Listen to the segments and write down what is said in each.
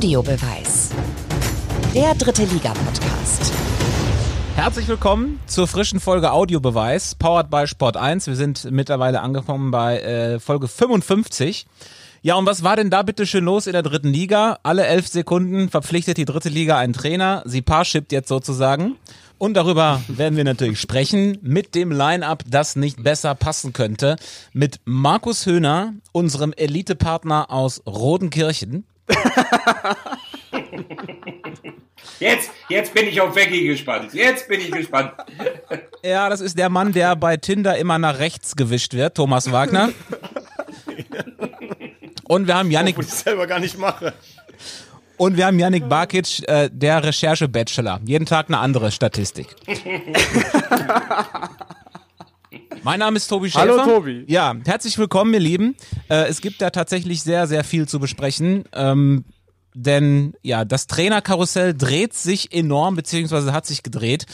Audiobeweis. Der dritte Liga-Podcast. Herzlich willkommen zur frischen Folge Audiobeweis, powered by Sport 1. Wir sind mittlerweile angekommen bei äh, Folge 55. Ja, und was war denn da bitte schön los in der dritten Liga? Alle elf Sekunden verpflichtet die dritte Liga einen Trainer. Sie parshippt jetzt sozusagen. Und darüber werden wir natürlich sprechen mit dem Line-Up, das nicht besser passen könnte. Mit Markus Höhner, unserem Elite-Partner aus Rodenkirchen. Jetzt, jetzt bin ich auf Becky gespannt. Jetzt bin ich gespannt. Ja, das ist der Mann, der bei Tinder immer nach rechts gewischt wird, Thomas Wagner. Und wir haben Yannick. Obwohl ich selber gar nicht mache. Und wir haben Yannick Barkic, äh, der Recherche-Bachelor. Jeden Tag eine andere Statistik. mein Name ist Tobi Schäfer. Hallo, Tobi. Ja, herzlich willkommen, ihr Lieben. Äh, es gibt da tatsächlich sehr, sehr viel zu besprechen. Ähm, denn ja, das Trainerkarussell dreht sich enorm, beziehungsweise hat sich gedreht.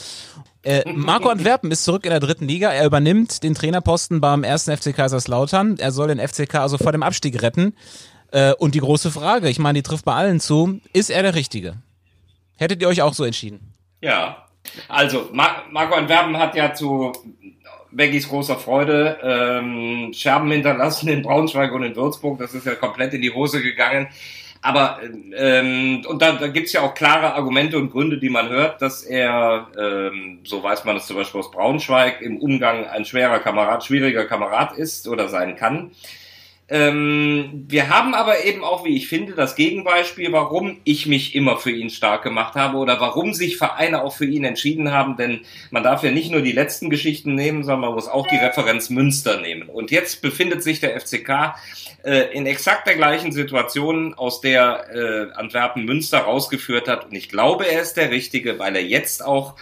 Äh, Marco Antwerpen ist zurück in der dritten Liga. Er übernimmt den Trainerposten beim ersten FC Kaiserslautern. Er soll den FCK also vor dem Abstieg retten. Äh, und die große Frage, ich meine, die trifft bei allen zu, ist er der Richtige? Hättet ihr euch auch so entschieden? Ja, also Mar Marco Antwerpen hat ja zu Beggys großer Freude ähm, Scherben hinterlassen in Braunschweig und in Würzburg. Das ist ja komplett in die Hose gegangen. Aber ähm, und da, da gibt es ja auch klare Argumente und Gründe, die man hört, dass er, ähm, so weiß man es zum Beispiel aus Braunschweig, im Umgang ein schwerer Kamerad, schwieriger Kamerad ist oder sein kann. Ähm, wir haben aber eben auch, wie ich finde, das Gegenbeispiel, warum ich mich immer für ihn stark gemacht habe oder warum sich Vereine auch für ihn entschieden haben, denn man darf ja nicht nur die letzten Geschichten nehmen, sondern man muss auch die Referenz Münster nehmen. Und jetzt befindet sich der FCK äh, in exakt der gleichen Situation, aus der äh, Antwerpen Münster rausgeführt hat. Und ich glaube, er ist der Richtige, weil er jetzt auch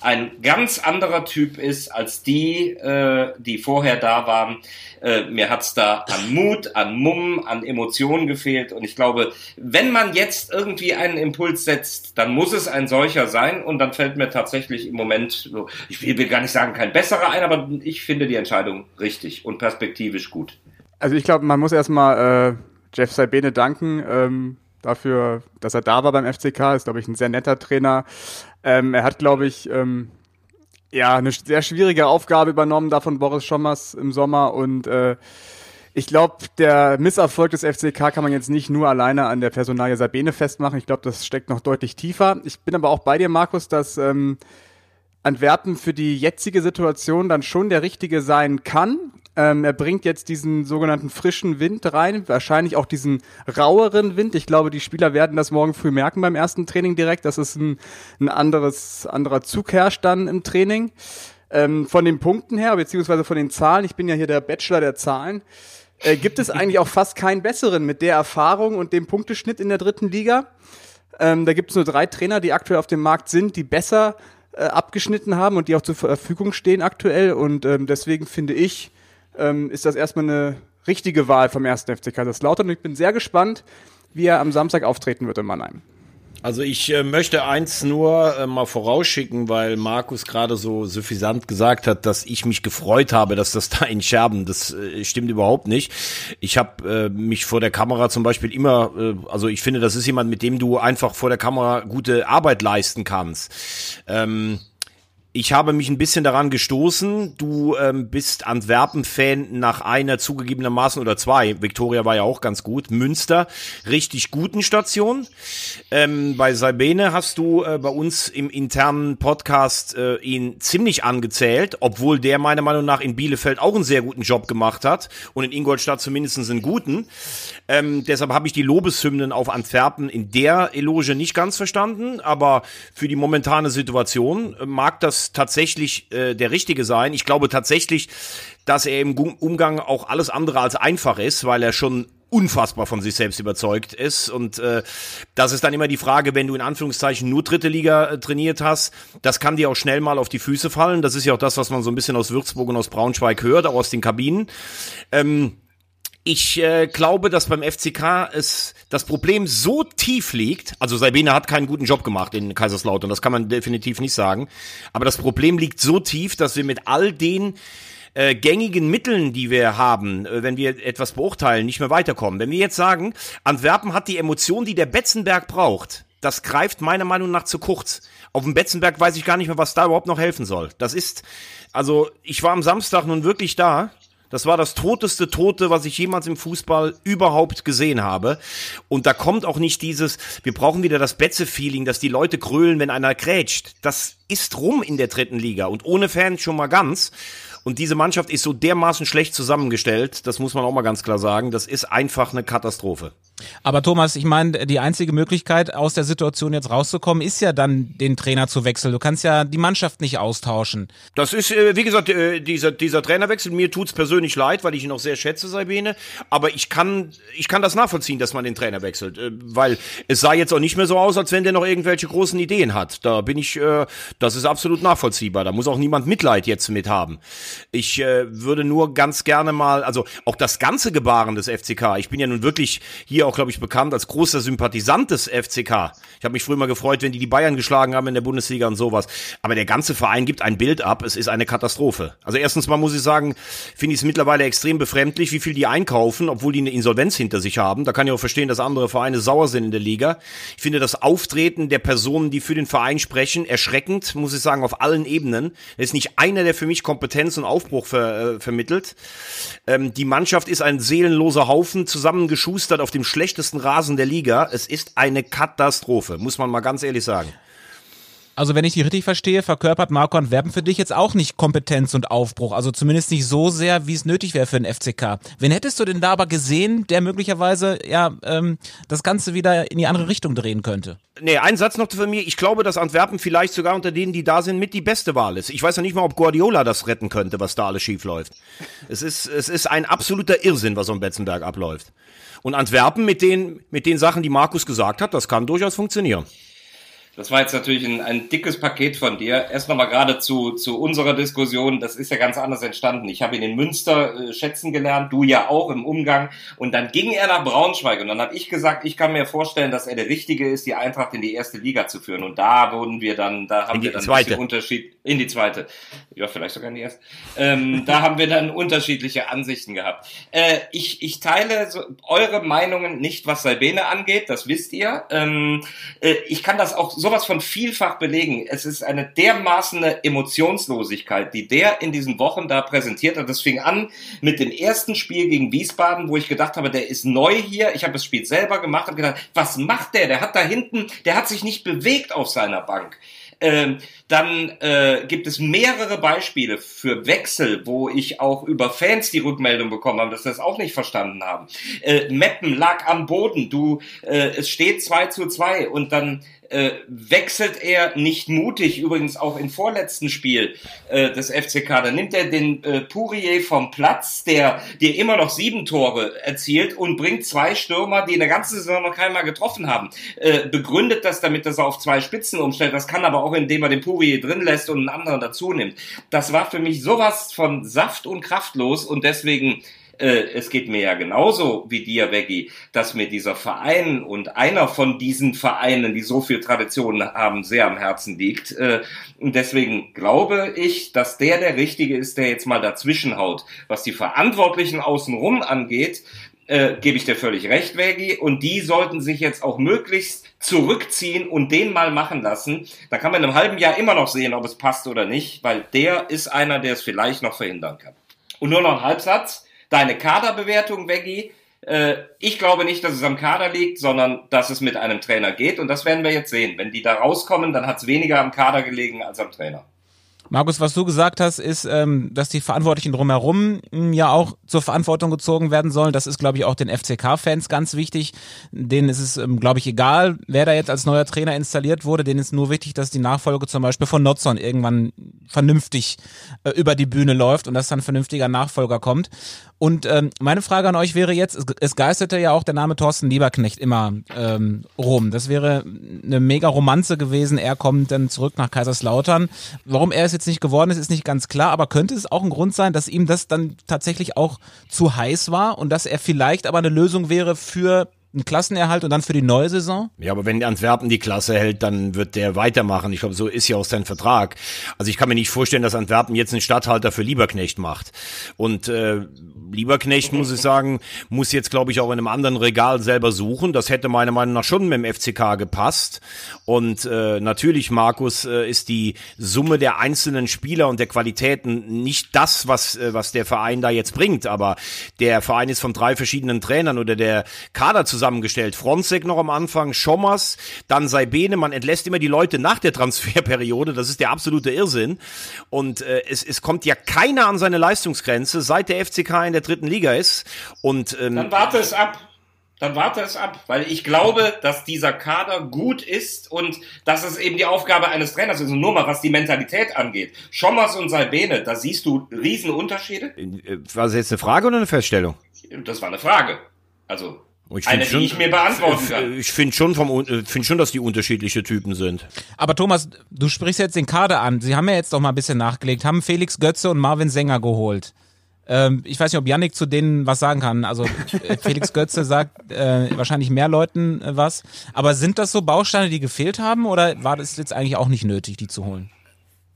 ein ganz anderer Typ ist als die, äh, die vorher da waren. Äh, mir hat's da an Mut, an Mumm, an Emotionen gefehlt. Und ich glaube, wenn man jetzt irgendwie einen Impuls setzt, dann muss es ein solcher sein. Und dann fällt mir tatsächlich im Moment, ich will, gar nicht sagen, kein besserer ein, aber ich finde die Entscheidung richtig und perspektivisch gut. Also ich glaube, man muss erstmal äh, Jeff Sabine danken ähm, dafür, dass er da war beim FCK. Ist, glaube ich, ein sehr netter Trainer. Ähm, er hat, glaube ich, ähm, ja, eine sehr schwierige Aufgabe übernommen da von Boris Schommers im Sommer und äh, ich glaube, der Misserfolg des FCK kann man jetzt nicht nur alleine an der Personalie Sabine festmachen. Ich glaube, das steckt noch deutlich tiefer. Ich bin aber auch bei dir, Markus, dass ähm, Antwerpen für die jetzige Situation dann schon der richtige sein kann. Ähm, er bringt jetzt diesen sogenannten frischen Wind rein, wahrscheinlich auch diesen raueren Wind. Ich glaube, die Spieler werden das morgen früh merken beim ersten Training direkt, dass es ein, ein anderes, anderer Zug herrscht dann im Training. Ähm, von den Punkten her, beziehungsweise von den Zahlen, ich bin ja hier der Bachelor der Zahlen, äh, gibt es eigentlich auch fast keinen besseren mit der Erfahrung und dem Punkteschnitt in der dritten Liga. Ähm, da gibt es nur drei Trainer, die aktuell auf dem Markt sind, die besser äh, abgeschnitten haben und die auch zur Verfügung stehen aktuell. Und ähm, deswegen finde ich, ähm, ist das erstmal eine richtige Wahl vom ersten FC Kaiserslautern. Und ich bin sehr gespannt, wie er am Samstag auftreten wird in Mannheim. Also ich äh, möchte eins nur äh, mal vorausschicken, weil Markus gerade so suffisant gesagt hat, dass ich mich gefreut habe, dass das da in Scherben, das äh, stimmt überhaupt nicht. Ich habe äh, mich vor der Kamera zum Beispiel immer, äh, also ich finde, das ist jemand, mit dem du einfach vor der Kamera gute Arbeit leisten kannst. Ähm, ich habe mich ein bisschen daran gestoßen. Du ähm, bist Antwerpen-Fan nach einer zugegebenermaßen oder zwei. Victoria war ja auch ganz gut. Münster, richtig guten Station. Ähm, bei Sabine hast du äh, bei uns im internen Podcast äh, ihn ziemlich angezählt, obwohl der meiner Meinung nach in Bielefeld auch einen sehr guten Job gemacht hat und in Ingolstadt zumindest einen guten. Ähm, deshalb habe ich die Lobeshymnen auf Antwerpen in der Eloge nicht ganz verstanden, aber für die momentane Situation äh, mag das tatsächlich äh, der Richtige sein. Ich glaube tatsächlich, dass er im Umgang auch alles andere als einfach ist, weil er schon unfassbar von sich selbst überzeugt ist. Und äh, das ist dann immer die Frage, wenn du in Anführungszeichen nur dritte Liga äh, trainiert hast, das kann dir auch schnell mal auf die Füße fallen. Das ist ja auch das, was man so ein bisschen aus Würzburg und aus Braunschweig hört, auch aus den Kabinen. Ähm, ich äh, glaube, dass beim FCK es das Problem so tief liegt. Also Sabine hat keinen guten Job gemacht in Kaiserslautern, das kann man definitiv nicht sagen. Aber das Problem liegt so tief, dass wir mit all den äh, gängigen Mitteln, die wir haben, äh, wenn wir etwas beurteilen, nicht mehr weiterkommen. Wenn wir jetzt sagen, Antwerpen hat die Emotion, die der Betzenberg braucht, das greift meiner Meinung nach zu kurz. Auf dem Betzenberg weiß ich gar nicht mehr, was da überhaupt noch helfen soll. Das ist, also ich war am Samstag nun wirklich da das war das toteste Tote, was ich jemals im Fußball überhaupt gesehen habe. Und da kommt auch nicht dieses, wir brauchen wieder das Betze-Feeling, dass die Leute krölen, wenn einer krätscht. Das ist rum in der dritten Liga und ohne Fans schon mal ganz. Und diese Mannschaft ist so dermaßen schlecht zusammengestellt, das muss man auch mal ganz klar sagen. Das ist einfach eine Katastrophe. Aber Thomas, ich meine, die einzige Möglichkeit, aus der Situation jetzt rauszukommen, ist ja dann, den Trainer zu wechseln. Du kannst ja die Mannschaft nicht austauschen. Das ist, äh, wie gesagt, äh, dieser, dieser Trainerwechsel, mir tut's persönlich leid, weil ich ihn auch sehr schätze, Sabine. Aber ich kann, ich kann das nachvollziehen, dass man den Trainer wechselt. Äh, weil es sah jetzt auch nicht mehr so aus, als wenn der noch irgendwelche großen Ideen hat. Da bin ich, das ist absolut nachvollziehbar. Da muss auch niemand Mitleid jetzt mit haben. Ich äh, würde nur ganz gerne mal, also auch das ganze Gebaren des FCK, ich bin ja nun wirklich hier auch, glaube ich, bekannt als großer Sympathisant des FCK. Ich habe mich früher mal gefreut, wenn die die Bayern geschlagen haben in der Bundesliga und sowas. Aber der ganze Verein gibt ein Bild ab, es ist eine Katastrophe. Also erstens mal muss ich sagen, finde ich es mittlerweile extrem befremdlich, wie viel die einkaufen, obwohl die eine Insolvenz hinter sich haben. Da kann ich auch verstehen, dass andere Vereine sauer sind in der Liga. Ich finde das Auftreten der Personen, die für den Verein sprechen, erschreckend, muss ich sagen, auf allen Ebenen. Es ist nicht einer, der für mich Kompetenz und Aufbruch ver, äh, vermittelt. Ähm, die Mannschaft ist ein seelenloser Haufen, zusammengeschustert auf dem schlechtesten Rasen der Liga. Es ist eine Katastrophe, muss man mal ganz ehrlich sagen. Also wenn ich die richtig verstehe, verkörpert Marco Antwerpen für dich jetzt auch nicht Kompetenz und Aufbruch. Also zumindest nicht so sehr, wie es nötig wäre für den FCK. Wen hättest du denn da aber gesehen, der möglicherweise ja ähm, das Ganze wieder in die andere Richtung drehen könnte? Nee, ein Satz noch für mir. Ich glaube, dass Antwerpen vielleicht sogar unter denen, die da sind, mit die beste Wahl ist. Ich weiß ja nicht mal, ob Guardiola das retten könnte, was da alles schief läuft. Es ist, es ist ein absoluter Irrsinn, was um Betzenberg abläuft. Und Antwerpen mit den, mit den Sachen, die Markus gesagt hat, das kann durchaus funktionieren. Das war jetzt natürlich ein, ein dickes Paket von dir. Erst nochmal gerade zu, zu unserer Diskussion. Das ist ja ganz anders entstanden. Ich habe ihn in Münster äh, schätzen gelernt, du ja auch im Umgang. Und dann ging er nach Braunschweig. Und dann habe ich gesagt, ich kann mir vorstellen, dass er der Richtige ist, die Eintracht in die erste Liga zu führen. Und da wurden wir dann, da haben wir dann zweite. einen Unterschied in die zweite. Ja, vielleicht sogar in die erste. Ähm, da haben wir dann unterschiedliche Ansichten gehabt. Äh, ich, ich teile so eure Meinungen nicht, was Salbene angeht. Das wisst ihr. Ähm, äh, ich kann das auch sowas von vielfach belegen. Es ist eine dermaßen Emotionslosigkeit, die der in diesen Wochen da präsentiert hat. Das fing an mit dem ersten Spiel gegen Wiesbaden, wo ich gedacht habe, der ist neu hier. Ich habe das Spiel selber gemacht und gedacht, was macht der? Der hat da hinten, der hat sich nicht bewegt auf seiner Bank. Ähm, dann äh, gibt es mehrere Beispiele für Wechsel, wo ich auch über Fans die Rückmeldung bekommen habe, dass sie das auch nicht verstanden haben. Äh, Meppen lag am Boden, du, äh, es steht 2 zu 2 und dann äh, wechselt er nicht mutig, übrigens auch im vorletzten Spiel äh, des FCK. Da nimmt er den äh, Pourier vom Platz, der dir immer noch sieben Tore erzielt und bringt zwei Stürmer, die in der ganzen Saison noch keinmal getroffen haben. Äh, begründet das damit, dass er auf zwei Spitzen umstellt. Das kann aber auch, indem er den Pourier drin lässt und einen anderen dazu nimmt. Das war für mich sowas von Saft und kraftlos und deswegen äh, es geht mir ja genauso wie dir, Veggie, dass mir dieser Verein und einer von diesen Vereinen, die so viel Tradition haben, sehr am Herzen liegt. Äh, und deswegen glaube ich, dass der der Richtige ist, der jetzt mal dazwischen haut. Was die Verantwortlichen außenrum angeht, äh, gebe ich dir völlig recht, Veggie. Und die sollten sich jetzt auch möglichst zurückziehen und den mal machen lassen. Da kann man in einem halben Jahr immer noch sehen, ob es passt oder nicht, weil der ist einer, der es vielleicht noch verhindern kann. Und nur noch ein Halbsatz deine Kaderbewertung, Veggie. Äh, ich glaube nicht, dass es am Kader liegt, sondern dass es mit einem Trainer geht. Und das werden wir jetzt sehen. Wenn die da rauskommen, dann hat es weniger am Kader gelegen als am Trainer. Markus, was du gesagt hast, ist, ähm, dass die Verantwortlichen drumherum ähm, ja auch zur Verantwortung gezogen werden sollen. Das ist, glaube ich, auch den FCK-Fans ganz wichtig. Denen ist es, ähm, glaube ich, egal, wer da jetzt als neuer Trainer installiert wurde. Denen ist nur wichtig, dass die Nachfolge zum Beispiel von Notzon irgendwann vernünftig äh, über die Bühne läuft und dass dann vernünftiger Nachfolger kommt. Und ähm, meine Frage an euch wäre jetzt, es, es geisterte ja auch der Name Thorsten Lieberknecht immer ähm, rum. Das wäre eine mega Romanze gewesen. Er kommt dann zurück nach Kaiserslautern. Warum er es jetzt nicht geworden ist, ist nicht ganz klar. Aber könnte es auch ein Grund sein, dass ihm das dann tatsächlich auch zu heiß war und dass er vielleicht aber eine Lösung wäre für einen Klassenerhalt und dann für die neue Saison? Ja, aber wenn Antwerpen die Klasse hält, dann wird der weitermachen. Ich glaube, so ist ja auch sein Vertrag. Also ich kann mir nicht vorstellen, dass Antwerpen jetzt einen Stadthalter für Lieberknecht macht. Und äh, Lieberknecht, muss ich sagen, muss jetzt, glaube ich, auch in einem anderen Regal selber suchen. Das hätte meiner Meinung nach schon mit dem FCK gepasst. Und äh, natürlich, Markus, äh, ist die Summe der einzelnen Spieler und der Qualitäten nicht das, was, äh, was der Verein da jetzt bringt. Aber der Verein ist von drei verschiedenen Trainern oder der Kader zusammengestellt. Fronzek noch am Anfang, Schommers, dann Saibene. Man entlässt immer die Leute nach der Transferperiode. Das ist der absolute Irrsinn. Und äh, es, es kommt ja keiner an seine Leistungsgrenze, seit der FCK in der dritten Liga ist. Und ähm, Dann warte es ab. Dann warte es ab, weil ich glaube, dass dieser Kader gut ist und dass es eben die Aufgabe eines Trainers ist. Und nur mal, was die Mentalität angeht. Schommers und Salbene, da siehst du riesen Unterschiede. äh, war das jetzt eine Frage oder eine Feststellung? Das war eine Frage. Also, Ich eine, find die ich mir beantworten kann. Ich finde schon, vom, äh, find schon, dass die unterschiedliche Typen sind. Aber Thomas, du sprichst jetzt den Kader an. Sie haben ja jetzt doch mal ein bisschen nachgelegt, haben Felix Götze und Marvin Sänger geholt. Ähm, ich weiß nicht, ob Yannick zu denen was sagen kann. Also äh, Felix Götze sagt äh, wahrscheinlich mehr Leuten äh, was. Aber sind das so Bausteine, die gefehlt haben oder war das jetzt eigentlich auch nicht nötig, die zu holen?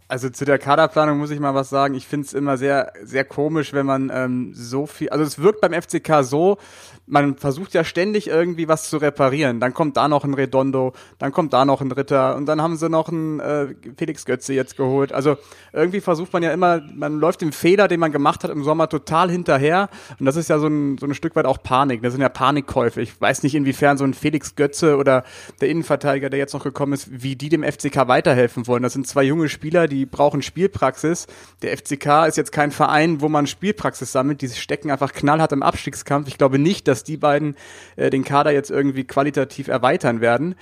Also zu der Kaderplanung muss ich mal was sagen. Ich finde es immer sehr, sehr komisch, wenn man ähm, so viel. Also es wirkt beim FCK so, man versucht ja ständig irgendwie was zu reparieren. Dann kommt da noch ein Redondo, dann kommt da noch ein Ritter und dann haben sie noch einen äh, Felix Götze jetzt geholt. Also irgendwie versucht man ja immer, man läuft dem Fehler, den man gemacht hat im Sommer, total hinterher. Und das ist ja so ein, so ein Stück weit auch Panik. Das sind ja Panikkäufe. Ich weiß nicht, inwiefern so ein Felix Götze oder der Innenverteidiger, der jetzt noch gekommen ist, wie die dem FCK weiterhelfen wollen. Das sind zwei junge Spieler, die brauchen Spielpraxis. Der FCK ist jetzt kein Verein, wo man Spielpraxis sammelt. Die stecken einfach knallhart im Abstiegskampf. Ich glaube nicht, dass die beiden äh, den Kader jetzt irgendwie qualitativ erweitern werden.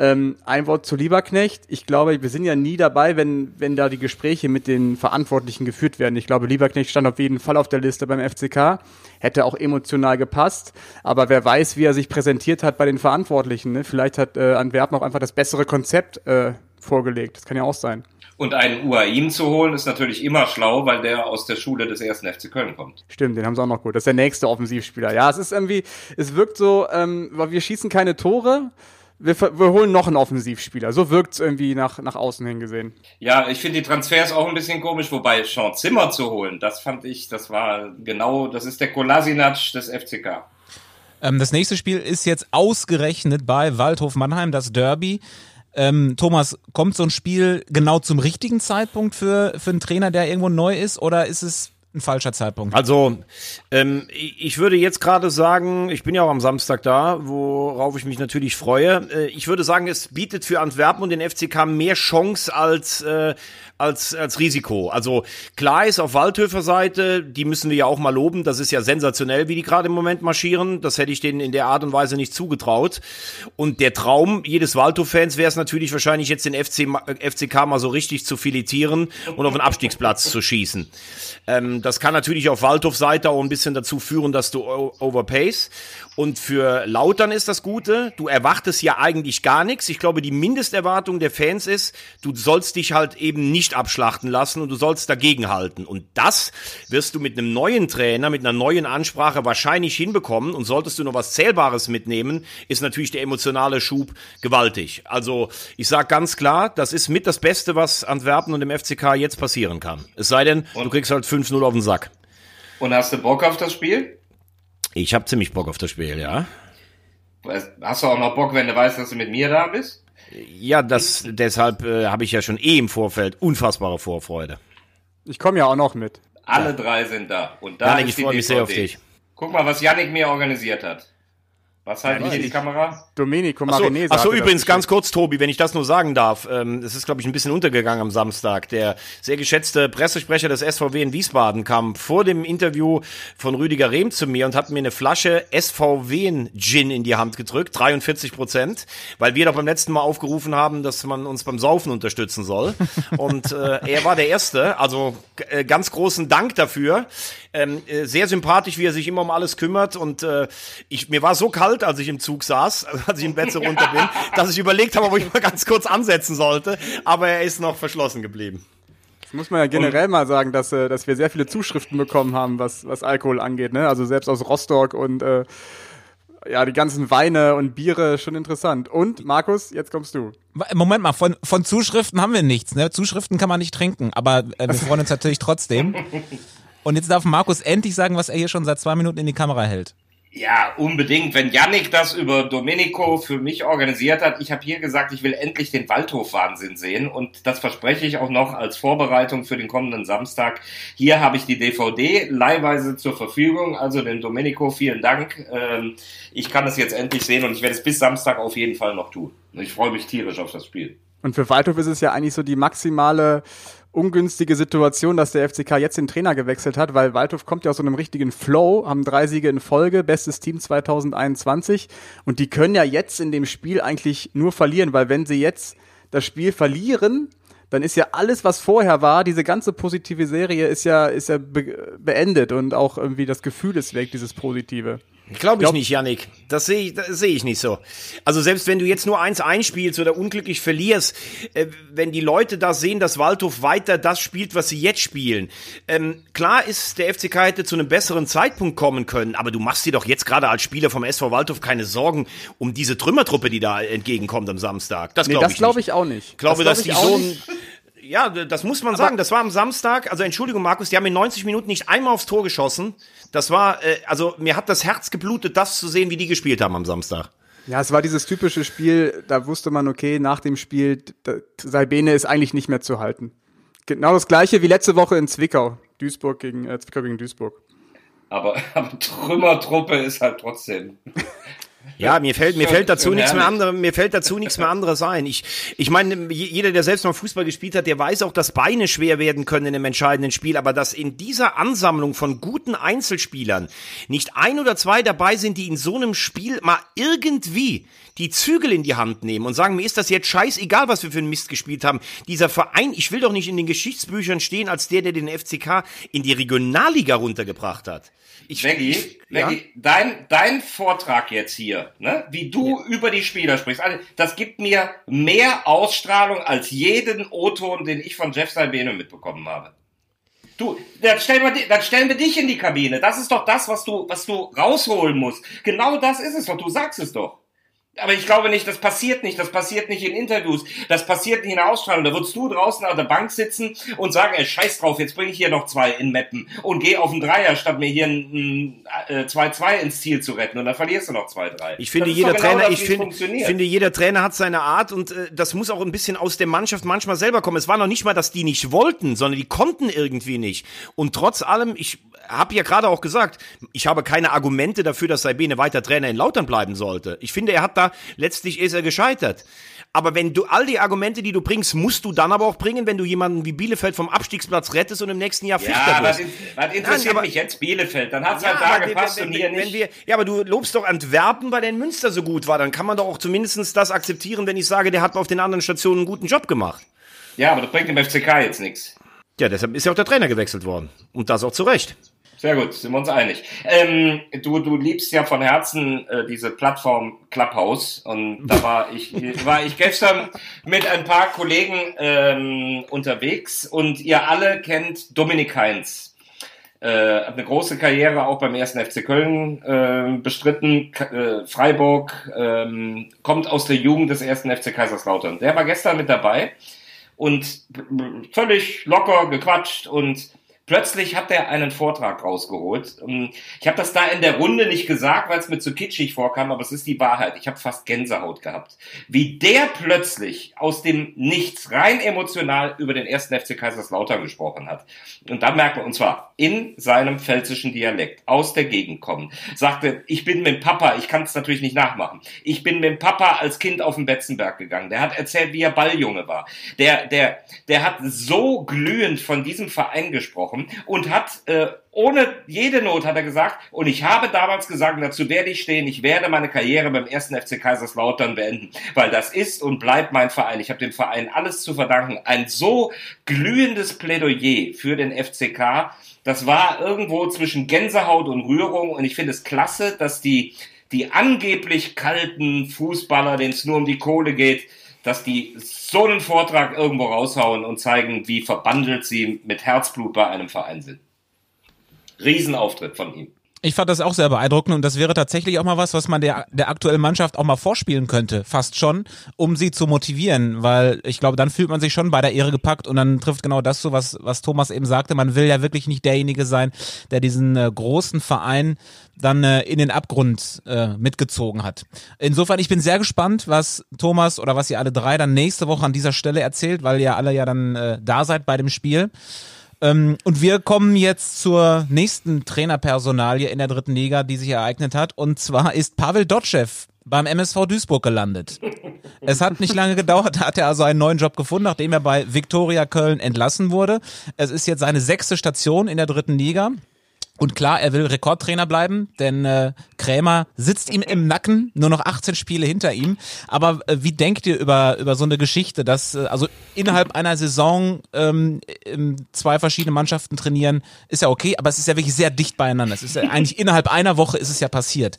Ähm, ein Wort zu Lieberknecht. Ich glaube, wir sind ja nie dabei, wenn, wenn da die Gespräche mit den Verantwortlichen geführt werden. Ich glaube, Lieberknecht stand auf jeden Fall auf der Liste beim FCK. Hätte auch emotional gepasst. Aber wer weiß, wie er sich präsentiert hat bei den Verantwortlichen. Ne? Vielleicht hat äh, Antwerpen auch einfach das bessere Konzept äh, vorgelegt. Das kann ja auch sein. Und einen Uaim zu holen, ist natürlich immer schlau, weil der aus der Schule des ersten FC Köln kommt. Stimmt, den haben sie auch noch gut. Das ist der nächste Offensivspieler. Ja, es ist irgendwie, es wirkt so, ähm, weil wir schießen keine Tore. Wir, wir holen noch einen Offensivspieler. So wirkt es irgendwie nach, nach außen hin gesehen. Ja, ich finde die Transfers auch ein bisschen komisch, wobei Sean Zimmer zu holen, das fand ich, das war genau, das ist der Kolasinac des FCK. Ähm, das nächste Spiel ist jetzt ausgerechnet bei Waldhof Mannheim, das Derby. Ähm, Thomas, kommt so ein Spiel genau zum richtigen Zeitpunkt für, für einen Trainer, der irgendwo neu ist, oder ist es ein falscher Zeitpunkt? Also, ähm, ich würde jetzt gerade sagen, ich bin ja auch am Samstag da, worauf ich mich natürlich freue. Äh, ich würde sagen, es bietet für Antwerpen und den FCK mehr Chance als, äh, als, als Risiko. Also klar ist auf Waldhöfer Seite, die müssen wir ja auch mal loben, das ist ja sensationell, wie die gerade im Moment marschieren. Das hätte ich denen in der Art und Weise nicht zugetraut. Und der Traum jedes Waldhof-Fans wäre es natürlich wahrscheinlich jetzt den FC, FCK mal so richtig zu filetieren und auf den Abstiegsplatz zu schießen. Ähm, das kann natürlich auf Waldhof-Seite auch ein bisschen dazu führen, dass du overpays. Und für Lautern ist das Gute, du erwartest ja eigentlich gar nichts. Ich glaube, die Mindesterwartung der Fans ist, du sollst dich halt eben nicht abschlachten lassen und du sollst dagegenhalten. Und das wirst du mit einem neuen Trainer, mit einer neuen Ansprache wahrscheinlich hinbekommen. Und solltest du noch was Zählbares mitnehmen, ist natürlich der emotionale Schub gewaltig. Also ich sage ganz klar, das ist mit das Beste, was Antwerpen und dem FCK jetzt passieren kann. Es sei denn, du kriegst halt 5-0 auf den Sack. Und hast du Bock auf das Spiel? Ich habe ziemlich Bock auf das Spiel, ja. Hast du auch noch Bock, wenn du weißt, dass du mit mir da bist? Ja, das deshalb äh, habe ich ja schon eh im Vorfeld unfassbare Vorfreude. Ich komme ja auch noch mit. Alle drei sind da. Und da Janik, ist ich freue mich sehr auf dich. Guck mal, was Yannick mir organisiert hat. Was halten Ja, hier die Kamera? Domenico Achso, Marinese. ach so übrigens ganz kurz, Tobi, wenn ich das nur sagen darf. Ähm, es ist, glaube ich, ein bisschen untergegangen am Samstag. Der sehr geschätzte Pressesprecher des SVW in Wiesbaden kam vor dem Interview von Rüdiger Rehm zu mir und hat mir eine Flasche SVW-Gin in die Hand gedrückt, 43 Prozent, weil wir doch beim letzten Mal aufgerufen haben, dass man uns beim Saufen unterstützen soll. Und äh, er war der Erste, also äh, ganz großen Dank dafür. Ähm, äh, sehr sympathisch, wie er sich immer um alles kümmert. Und äh, ich, mir war so kalt, als ich im Zug saß, als ich im Bett so runter bin, dass ich überlegt habe, ob ich mal ganz kurz ansetzen sollte. Aber er ist noch verschlossen geblieben. Das muss man ja generell mal sagen, dass, äh, dass wir sehr viele Zuschriften bekommen haben, was, was Alkohol angeht. Ne? Also selbst aus Rostock und äh, ja, die ganzen Weine und Biere, schon interessant. Und, Markus, jetzt kommst du. Moment mal, von, von Zuschriften haben wir nichts, ne? Zuschriften kann man nicht trinken, aber äh, wir freuen uns natürlich trotzdem. Und jetzt darf Markus endlich sagen, was er hier schon seit zwei Minuten in die Kamera hält. Ja, unbedingt. Wenn Yannick das über Domenico für mich organisiert hat, ich habe hier gesagt, ich will endlich den Waldhof-Wahnsinn sehen und das verspreche ich auch noch als Vorbereitung für den kommenden Samstag. Hier habe ich die DVD leihweise zur Verfügung, also den Domenico, vielen Dank. Ähm, ich kann es jetzt endlich sehen und ich werde es bis Samstag auf jeden Fall noch tun. Ich freue mich tierisch auf das Spiel. Und für Waldhof ist es ja eigentlich so die maximale ungünstige Situation, dass der FCK jetzt den Trainer gewechselt hat, weil Waldhof kommt ja aus so einem richtigen Flow, haben drei Siege in Folge, bestes Team 2021 und die können ja jetzt in dem Spiel eigentlich nur verlieren, weil wenn sie jetzt das Spiel verlieren, dann ist ja alles, was vorher war, diese ganze positive Serie ist ja, ist ja be beendet und auch irgendwie das Gefühl ist weg, dieses Positive. Glaube ich Glaub nicht, Yannick. Das sehe ich, das sehe ich nicht so. Also selbst wenn du jetzt nur eins einspielst oder unglücklich verlierst, äh, wenn die Leute da sehen, dass Waldhof weiter das spielt, was sie jetzt spielen. Ähm, klar ist, der FCK hätte zu einem besseren Zeitpunkt kommen können, aber du machst dir doch jetzt gerade als Spieler vom SV Waldhof keine Sorgen um diese Trümmertruppe, die da entgegenkommt am Samstag. Das glaube nee, ich, glaub ich auch nicht. Ich glaube, das dass die so ein ja, das muss man sagen. Das war am Samstag. Also Entschuldigung, Markus, die haben in 90 Minuten nicht einmal aufs Tor geschossen. Das war, äh, also mir hat das Herz geblutet, das zu sehen, wie die gespielt haben am Samstag. Ja, es war dieses typische Spiel, da wusste man, okay, nach dem Spiel, Salbene ist eigentlich nicht mehr zu halten. Genau das gleiche wie letzte Woche in Zwickau. Duisburg gegen, äh, Zwickau gegen Duisburg. Aber, aber Trümmertruppe ist halt trotzdem. Ja, mir fällt, mir fällt dazu nichts mehr anderes, mir fällt dazu nichts mehr anderes ein. Ich, ich meine, jeder, der selbst mal Fußball gespielt hat, der weiß auch, dass Beine schwer werden können in einem entscheidenden Spiel, aber dass in dieser Ansammlung von guten Einzelspielern nicht ein oder zwei dabei sind, die in so einem Spiel mal irgendwie die Zügel in die Hand nehmen und sagen, mir ist das jetzt scheißegal, was wir für einen Mist gespielt haben. Dieser Verein, ich will doch nicht in den Geschichtsbüchern stehen als der, der den FCK in die Regionalliga runtergebracht hat. Ich, Maggie, Maggie ja? dein, dein Vortrag jetzt hier, ne, wie du ja. über die Spieler sprichst, also, das gibt mir mehr Ausstrahlung als jeden O-Ton, den ich von Jeff Salbene mitbekommen habe. Du, dann stellen, wir, dann stellen wir dich in die Kabine. Das ist doch das, was du, was du rausholen musst. Genau das ist es doch. Du sagst es doch. Aber ich glaube nicht, das passiert nicht. Das passiert nicht in Interviews. Das passiert nicht in der Ausstrahlung. Da würdest du draußen an der Bank sitzen und sagen, ey, scheiß drauf, jetzt bringe ich hier noch zwei in Mappen und geh auf einen Dreier, statt mir hier ein 2-2 äh, ins Ziel zu retten. Und dann verlierst du noch 2-3. Ich finde, jeder genau Trainer, das, ich find, finde, jeder Trainer hat seine Art und äh, das muss auch ein bisschen aus der Mannschaft manchmal selber kommen. Es war noch nicht mal, dass die nicht wollten, sondern die konnten irgendwie nicht. Und trotz allem, ich habe ja gerade auch gesagt, ich habe keine Argumente dafür, dass Saibene weiter Trainer in Lautern bleiben sollte. Ich finde, er hat da, letztlich ist er gescheitert. Aber wenn du all die Argumente, die du bringst, musst du dann aber auch bringen, wenn du jemanden wie Bielefeld vom Abstiegsplatz rettest und im nächsten Jahr Vierter ja, wirst. Was interessiert Nein, mich jetzt Bielefeld? Dann hat's ja, halt da gepasst wenn, und hier nicht. Wir, ja, aber du lobst doch Antwerpen, weil der in Münster so gut war. Dann kann man doch auch zumindest das akzeptieren, wenn ich sage, der hat auf den anderen Stationen einen guten Job gemacht. Ja, aber das bringt dem FCK jetzt nichts. Ja, deshalb ist ja auch der Trainer gewechselt worden. Und das auch zu Recht. Sehr gut, sind wir uns einig. Ähm, du, du liebst ja von Herzen äh, diese Plattform Clubhouse und da war ich, war ich gestern mit ein paar Kollegen ähm, unterwegs und ihr alle kennt Dominik Heinz. Äh, hat eine große Karriere auch beim ersten FC Köln äh, bestritten, K äh, Freiburg, ähm, kommt aus der Jugend des ersten FC Kaiserslautern. Der war gestern mit dabei und völlig locker gequatscht und Plötzlich hat er einen Vortrag rausgeholt. Ähm, ich habe das da in der Runde nicht gesagt, weil es mir zu kitschig vorkam, aber es ist die Wahrheit. Ich habe fast Gänsehaut gehabt. Wie der plötzlich aus dem Nichts rein emotional über den ersten FC Kaiserslautern gesprochen hat. Und da merkt man, und zwar in seinem pfälzischen Dialekt, aus der Gegend kommen, sagte, ich bin mit dem Papa, ich kann es natürlich nicht nachmachen, ich bin mit dem Papa als Kind auf den Betzenberg gegangen. Der hat erzählt, wie er Balljunge war. Der, der, der hat so glühend von diesem Verein gesprochen gesprochen und hat äh, ohne jede Not hat er gesagt, und ich habe damals gesagt, dazu werde ich stehen, ich werde meine Karriere beim ersten FC Kaiserslautern beenden, weil das ist und bleibt mein Verein. Ich habe dem Verein alles zu verdanken. Ein so glühendes Plädoyer für den FCK, das war irgendwo zwischen Gänsehaut und Rührung und ich finde es klasse, dass die die angeblich kalten Fußballer, denen es nur um die Kohle geht, dass die so einen Vortrag irgendwo raushauen und zeigen, wie verbandelt sie mit Herzblut bei einem Verein sind. Riesenauftritt von ihm. Ich fand das auch sehr beeindruckend und das wäre tatsächlich auch mal was, was man der, der aktuellen Mannschaft auch mal vorspielen könnte, fast schon, um sie zu motivieren, weil ich glaube, dann fühlt man sich schon bei der Ehre gepackt und dann trifft genau das so, was, was Thomas eben sagte. Man will ja wirklich nicht derjenige sein, der diesen äh, großen Verein dann äh, in den Abgrund äh, mitgezogen hat. Insofern, ich bin sehr gespannt, was Thomas oder was ihr alle drei dann nächste Woche an dieser Stelle erzählt, weil ihr alle ja dann äh, da seid bei dem Spiel. Ähm, und wir kommen jetzt zur nächsten Trainerpersonalie in der dritten Liga, die sich ereignet hat. Und zwar ist Pavel Dotschew beim MSV Duisburg gelandet. Es hat nicht lange gedauert, da hat er also einen neuen Job gefunden, nachdem er bei Viktoria Köln entlassen wurde. Es ist jetzt seine sechste Station in der dritten Liga. Und klar, er will Rekordtrainer bleiben, denn äh, Krämer sitzt ihm im Nacken, nur noch 18 Spiele hinter ihm. Aber äh, wie denkt ihr über, über so eine Geschichte, dass äh, also innerhalb einer Saison ähm, zwei verschiedene Mannschaften trainieren, ist ja okay, aber es ist ja wirklich sehr dicht beieinander. Es ist ja eigentlich innerhalb einer Woche ist es ja passiert.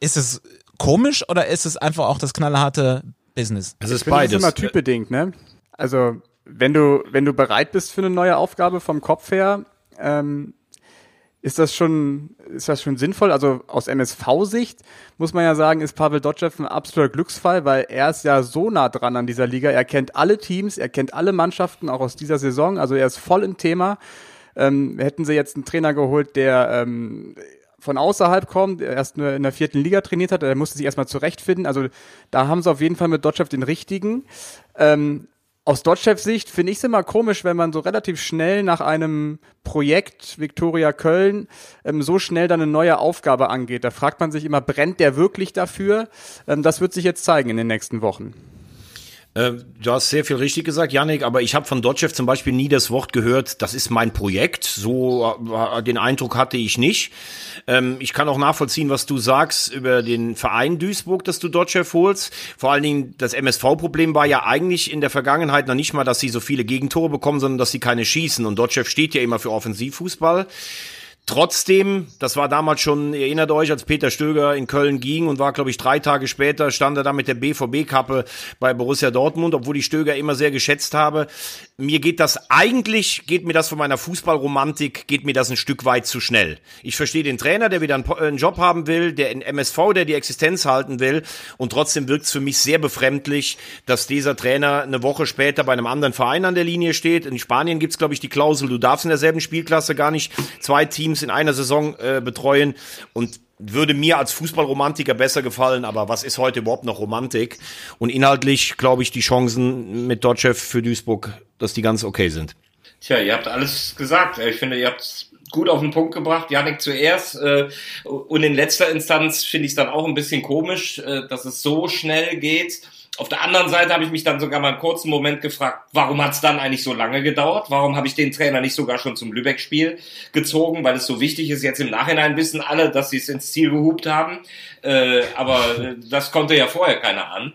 Ist es komisch oder ist es einfach auch das knallharte Business? Es ist beides. Das ist immer typbedingt, ne? Also wenn du wenn du bereit bist für eine neue Aufgabe vom Kopf her, ähm, ist das schon, ist das schon sinnvoll? Also aus MSV-Sicht muss man ja sagen, ist Pavel Dotschew ein absoluter Glücksfall, weil er ist ja so nah dran an dieser Liga. Er kennt alle Teams, er kennt alle Mannschaften, auch aus dieser Saison. Also er ist voll im Thema. Ähm, hätten sie jetzt einen Trainer geholt, der ähm, von außerhalb kommt, der erst nur in der vierten Liga trainiert hat, der musste sich erstmal zurechtfinden. Also da haben sie auf jeden Fall mit Dotschew den richtigen. Ähm, aus Dotchefs Sicht finde ich es immer komisch, wenn man so relativ schnell nach einem Projekt Viktoria Köln ähm, so schnell dann eine neue Aufgabe angeht. Da fragt man sich immer, brennt der wirklich dafür? Ähm, das wird sich jetzt zeigen in den nächsten Wochen. Äh, du hast sehr viel richtig gesagt, Yannick, aber ich habe von Dotchev zum Beispiel nie das Wort gehört, das ist mein Projekt. So äh, den Eindruck hatte ich nicht. Ähm, ich kann auch nachvollziehen, was du sagst über den Verein Duisburg, dass du Dotchev holst. Vor allen Dingen das MSV-Problem war ja eigentlich in der Vergangenheit noch nicht mal, dass sie so viele Gegentore bekommen, sondern dass sie keine schießen. Und Dotchev steht ja immer für Offensivfußball. Trotzdem, das war damals schon, ihr erinnert euch, als Peter Stöger in Köln ging und war, glaube ich, drei Tage später, stand er da mit der BVB-Kappe bei Borussia Dortmund, obwohl ich Stöger immer sehr geschätzt habe. Mir geht das eigentlich, geht mir das von meiner Fußballromantik, geht mir das ein Stück weit zu schnell. Ich verstehe den Trainer, der wieder einen, Job haben will, der in MSV, der die Existenz halten will und trotzdem wirkt es für mich sehr befremdlich, dass dieser Trainer eine Woche später bei einem anderen Verein an der Linie steht. In Spanien gibt's glaube ich, die Klausel, du darfst in derselben Spielklasse gar nicht zwei Teams Teams in einer Saison äh, betreuen und würde mir als Fußballromantiker besser gefallen, aber was ist heute überhaupt noch Romantik? Und inhaltlich glaube ich die Chancen mit Dotchev für Duisburg, dass die ganz okay sind. Tja, ihr habt alles gesagt. Ich finde, ihr habt gut auf den Punkt gebracht. Janik zuerst. Äh, und in letzter Instanz finde ich es dann auch ein bisschen komisch, äh, dass es so schnell geht auf der anderen Seite habe ich mich dann sogar mal einen kurzen Moment gefragt, warum hat es dann eigentlich so lange gedauert? Warum habe ich den Trainer nicht sogar schon zum Lübeck-Spiel gezogen? Weil es so wichtig ist, jetzt im Nachhinein wissen alle, dass sie es ins Ziel gehupt haben. Äh, aber äh, das konnte ja vorher keiner an.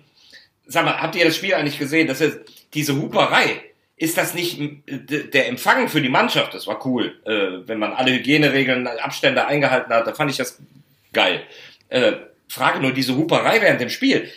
Sag mal, habt ihr das Spiel eigentlich gesehen? Das ist diese Huperei. Ist das nicht der Empfang für die Mannschaft? Das war cool. Äh, wenn man alle Hygieneregeln, Abstände eingehalten hat, da fand ich das geil. Äh, Frage nur diese Huperei während dem Spiel.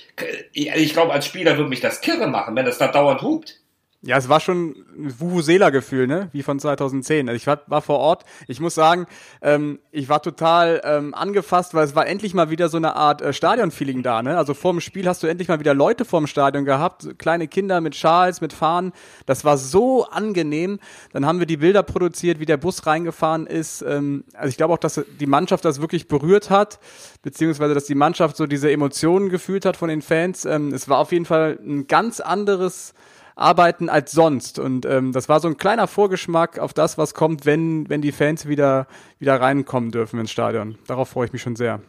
Ich glaube, als Spieler würde mich das kirre machen, wenn das da dauernd hupt. Ja, es war schon ein Vuvuzela-Gefühl, ne? Wie von 2010. Also ich war, war vor Ort. Ich muss sagen, ähm, ich war total ähm, angefasst, weil es war endlich mal wieder so eine Art äh, Stadion-Feeling da, ne? Also vor dem Spiel hast du endlich mal wieder Leute vorm Stadion gehabt, kleine Kinder mit Schals, mit Fahnen. Das war so angenehm. Dann haben wir die Bilder produziert, wie der Bus reingefahren ist. Ähm, also ich glaube auch, dass die Mannschaft das wirklich berührt hat, beziehungsweise dass die Mannschaft so diese Emotionen gefühlt hat von den Fans. Ähm, es war auf jeden Fall ein ganz anderes arbeiten als sonst. Und ähm, das war so ein kleiner Vorgeschmack auf das, was kommt, wenn, wenn die Fans wieder, wieder reinkommen dürfen ins Stadion. Darauf freue ich mich schon sehr.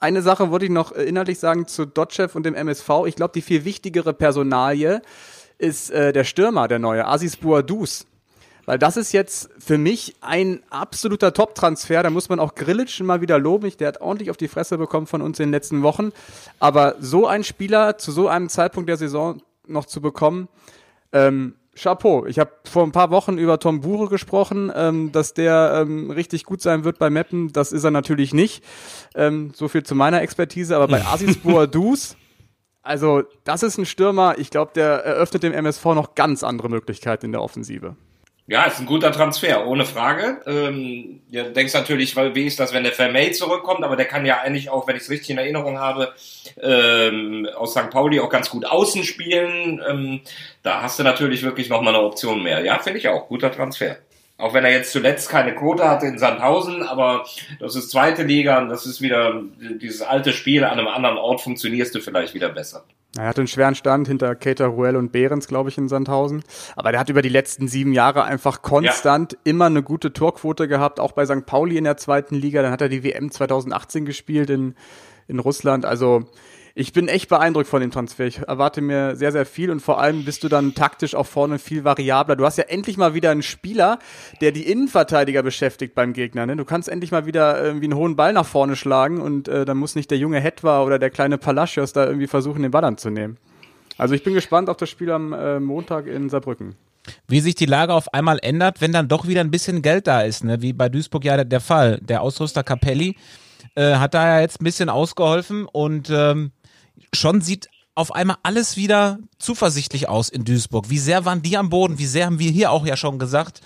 Eine Sache wollte ich noch äh, inhaltlich sagen zu Dotchev und dem MSV. Ich glaube, die viel wichtigere Personalie ist äh, der Stürmer, der neue, Asis Boadus. Weil das ist jetzt für mich ein absoluter Top-Transfer. Da muss man auch Grillitsch mal wieder loben. Der hat ordentlich auf die Fresse bekommen von uns in den letzten Wochen. Aber so ein Spieler zu so einem Zeitpunkt der Saison noch zu bekommen, ähm, Chapeau. Ich habe vor ein paar Wochen über Tom Bure gesprochen, ähm, dass der ähm, richtig gut sein wird bei Meppen. Das ist er natürlich nicht. Ähm, so viel zu meiner Expertise. Aber bei Asis Boadus, also das ist ein Stürmer. Ich glaube, der eröffnet dem MSV noch ganz andere Möglichkeiten in der Offensive. Ja, ist ein guter Transfer, ohne Frage. Ähm, ja, denkst natürlich, wie ist das, wenn der Vermey zurückkommt, aber der kann ja eigentlich auch, wenn ich es richtig in Erinnerung habe, ähm, aus St. Pauli auch ganz gut außen spielen. Ähm, da hast du natürlich wirklich nochmal eine Option mehr. Ja, finde ich auch. Guter Transfer. Auch wenn er jetzt zuletzt keine Quote hatte in Sandhausen, aber das ist zweite Liga und das ist wieder dieses alte Spiel, an einem anderen Ort funktionierst du vielleicht wieder besser. Er hatte einen schweren Stand hinter Keter Ruel und Behrens, glaube ich, in Sandhausen. Aber der hat über die letzten sieben Jahre einfach konstant ja. immer eine gute Torquote gehabt, auch bei St. Pauli in der zweiten Liga. Dann hat er die WM 2018 gespielt in, in Russland. Also ich bin echt beeindruckt von dem Transfer. Ich erwarte mir sehr, sehr viel und vor allem bist du dann taktisch auch vorne viel variabler. Du hast ja endlich mal wieder einen Spieler, der die Innenverteidiger beschäftigt beim Gegner. Ne? Du kannst endlich mal wieder irgendwie einen hohen Ball nach vorne schlagen und äh, dann muss nicht der junge Hetwa oder der kleine Palacios da irgendwie versuchen, den Ball anzunehmen. Also ich bin gespannt auf das Spiel am äh, Montag in Saarbrücken wie sich die Lage auf einmal ändert, wenn dann doch wieder ein bisschen Geld da ist, ne? wie bei Duisburg ja der, Fall. Der Ausrüster Capelli äh, hat da ja jetzt ein bisschen ausgeholfen und ähm, schon sieht auf einmal alles wieder zuversichtlich aus in Duisburg. Wie sehr waren die am Boden? Wie sehr haben wir hier auch ja schon gesagt?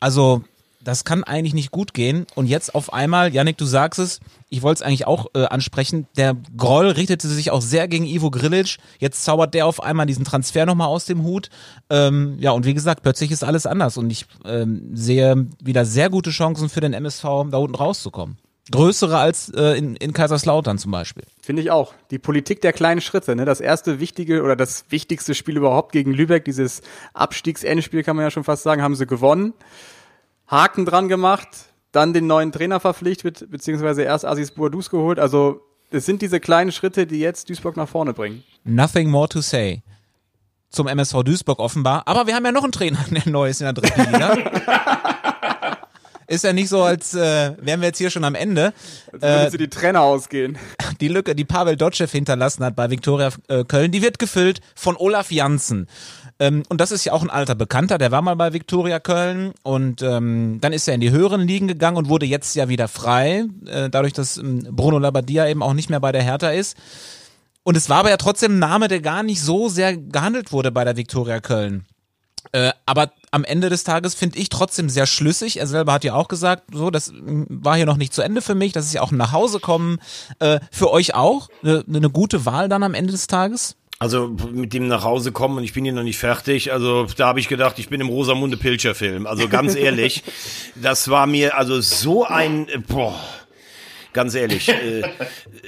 Also, das kann eigentlich nicht gut gehen. Und jetzt auf einmal, Yannick, du sagst es, ich wollte es eigentlich auch äh, ansprechen, der Groll richtete sich auch sehr gegen Ivo Grilic. Jetzt zaubert der auf einmal diesen Transfer nochmal aus dem Hut. Ähm, ja, und wie gesagt, plötzlich ist alles anders. Und ich ähm, sehe wieder sehr gute Chancen für den MSV, da unten rauszukommen. Größere als äh, in, in Kaiserslautern zum Beispiel. Finde ich auch. Die Politik der kleinen Schritte. Ne? Das erste wichtige oder das wichtigste Spiel überhaupt gegen Lübeck, dieses Abstiegsendspiel kann man ja schon fast sagen, haben sie gewonnen. Haken dran gemacht, dann den neuen Trainer verpflichtet, beziehungsweise erst Asis Bourdous geholt. Also es sind diese kleinen Schritte, die jetzt Duisburg nach vorne bringen. Nothing more to say. Zum MSV Duisburg offenbar. Aber wir haben ja noch einen Trainer, der neu ist in der dritten Liga. ist ja nicht so, als äh, wären wir jetzt hier schon am Ende. Als würden äh, sie die Trainer ausgehen. Die Lücke, die Pavel Dotschew hinterlassen hat bei Viktoria äh, Köln, die wird gefüllt von Olaf Janssen. Ähm, und das ist ja auch ein alter Bekannter, der war mal bei Viktoria Köln und ähm, dann ist er in die höheren Ligen gegangen und wurde jetzt ja wieder frei, äh, dadurch, dass ähm, Bruno Labbadia eben auch nicht mehr bei der Hertha ist. Und es war aber ja trotzdem ein Name, der gar nicht so sehr gehandelt wurde bei der Viktoria Köln. Äh, aber am Ende des Tages finde ich trotzdem sehr schlüssig. Er selber hat ja auch gesagt, so, das war hier noch nicht zu Ende für mich, das ist ja auch ein Nachhausekommen. Äh, für euch auch eine, eine gute Wahl dann am Ende des Tages? Also mit dem nach Hause kommen und ich bin hier noch nicht fertig. Also da habe ich gedacht, ich bin im Rosamunde Pilcher Film. Also ganz ehrlich, das war mir also so ein boah ganz ehrlich. äh,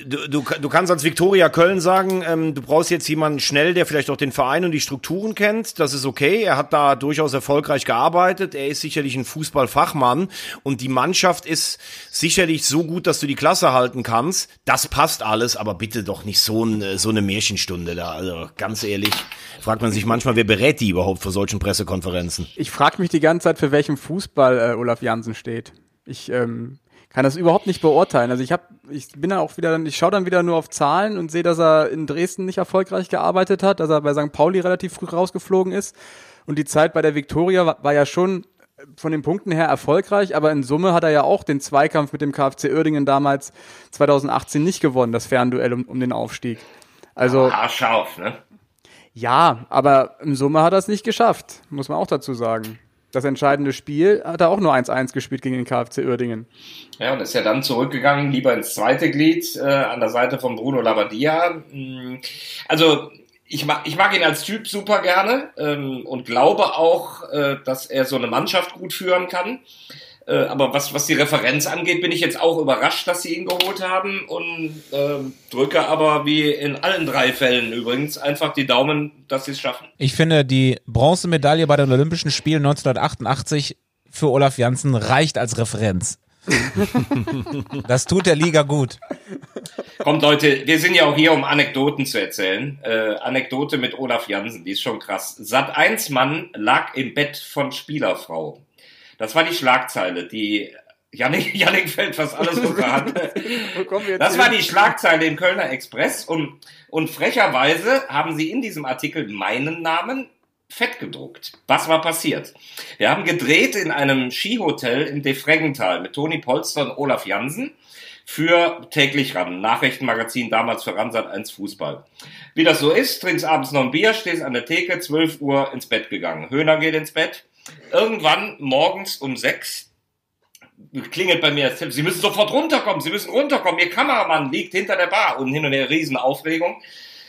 du, du, du kannst als Viktoria Köln sagen, ähm, du brauchst jetzt jemanden schnell, der vielleicht auch den Verein und die Strukturen kennt. Das ist okay. Er hat da durchaus erfolgreich gearbeitet. Er ist sicherlich ein Fußballfachmann und die Mannschaft ist sicherlich so gut, dass du die Klasse halten kannst. Das passt alles, aber bitte doch nicht so, ein, so eine Märchenstunde da. Also ganz ehrlich, fragt man sich manchmal, wer berät die überhaupt für solchen Pressekonferenzen? Ich frage mich die ganze Zeit, für welchen Fußball äh, Olaf Jansen steht. Ich ähm, kann das überhaupt nicht beurteilen. Also ich habe, ich bin dann auch wieder, ich schaue dann wieder nur auf Zahlen und sehe, dass er in Dresden nicht erfolgreich gearbeitet hat, dass er bei St. Pauli relativ früh rausgeflogen ist. Und die Zeit bei der Viktoria war, war ja schon von den Punkten her erfolgreich, aber in Summe hat er ja auch den Zweikampf mit dem KfC Uerdingen damals 2018 nicht gewonnen, das Fernduell um, um den Aufstieg. Also Arschauf, ne? Ja, aber in Summe hat er es nicht geschafft, muss man auch dazu sagen das entscheidende Spiel hat er auch nur 1-1 gespielt gegen den KfC Uerdingen. Ja, und ist ja dann zurückgegangen, lieber ins zweite Glied, äh, an der Seite von Bruno Labbadia. Mm, also, ich mag, ich mag ihn als Typ super gerne ähm, und glaube auch, äh, dass er so eine Mannschaft gut führen kann. Äh, aber was, was die Referenz angeht, bin ich jetzt auch überrascht, dass sie ihn geholt haben und äh, drücke aber wie in allen drei Fällen übrigens einfach die Daumen, dass sie es schaffen. Ich finde, die Bronzemedaille bei den Olympischen Spielen 1988 für Olaf Janssen reicht als Referenz. das tut der Liga gut. Kommt Leute, wir sind ja auch hier, um Anekdoten zu erzählen. Äh, Anekdote mit Olaf Janssen, die ist schon krass. Sat 1 Mann lag im Bett von Spielerfrau. Das war die Schlagzeile, die Janik, Janik fällt fast alles unter Hand. das war die Schlagzeile im Kölner Express und, und frecherweise haben sie in diesem Artikel meinen Namen fett gedruckt. Was war passiert? Wir haben gedreht in einem Skihotel im Defreggental mit Toni Polster und Olaf Jansen für täglich ran, Nachrichtenmagazin damals für Ransat 1 Fußball. Wie das so ist, trinkst abends noch ein Bier, stehst an der Theke, 12 Uhr ins Bett gegangen. Höhner geht ins Bett, irgendwann morgens um sechs klingelt bei mir das Telefon. Sie müssen sofort runterkommen, Sie müssen runterkommen. Ihr Kameramann liegt hinter der Bar und hin und her Riesenaufregung.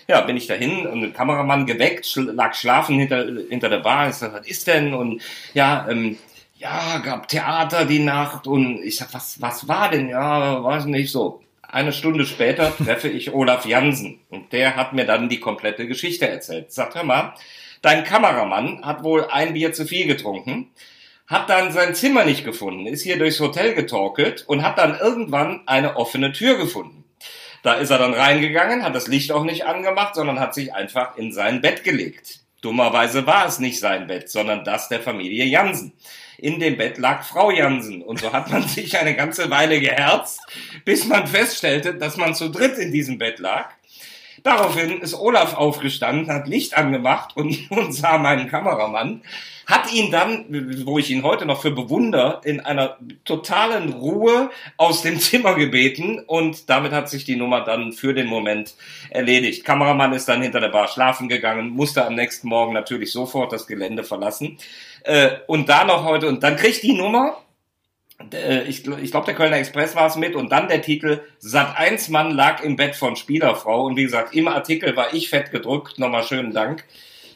Ja, bin ich dahin und der Kameramann geweckt, schl lag schlafen hinter, hinter der Bar. Ich sag, was ist denn? Und ja, ähm, ja, gab Theater die Nacht und ich sag, was, was war denn? Ja, weiß nicht so. Eine Stunde später treffe ich Olaf Jansen und der hat mir dann die komplette Geschichte erzählt. Sagt, hör mal, dein Kameramann hat wohl ein Bier zu viel getrunken, hat dann sein Zimmer nicht gefunden, ist hier durchs Hotel getorkelt und hat dann irgendwann eine offene Tür gefunden. Da ist er dann reingegangen, hat das Licht auch nicht angemacht, sondern hat sich einfach in sein Bett gelegt. Dummerweise war es nicht sein Bett, sondern das der Familie Jansen. In dem Bett lag Frau Jansen und so hat man sich eine ganze Weile geherzt, bis man feststellte, dass man zu dritt in diesem Bett lag. Daraufhin ist Olaf aufgestanden, hat Licht angemacht und, und sah meinen Kameramann hat ihn dann, wo ich ihn heute noch für bewunder, in einer totalen Ruhe aus dem Zimmer gebeten und damit hat sich die Nummer dann für den Moment erledigt. Kameramann ist dann hinter der Bar schlafen gegangen, musste am nächsten Morgen natürlich sofort das Gelände verlassen äh, und da noch heute und dann kriegt die Nummer ich, ich glaube, der Kölner Express war es mit und dann der Titel Sat 1 Mann lag im Bett von Spielerfrau und wie gesagt, im Artikel war ich fett gedrückt, nochmal schönen Dank.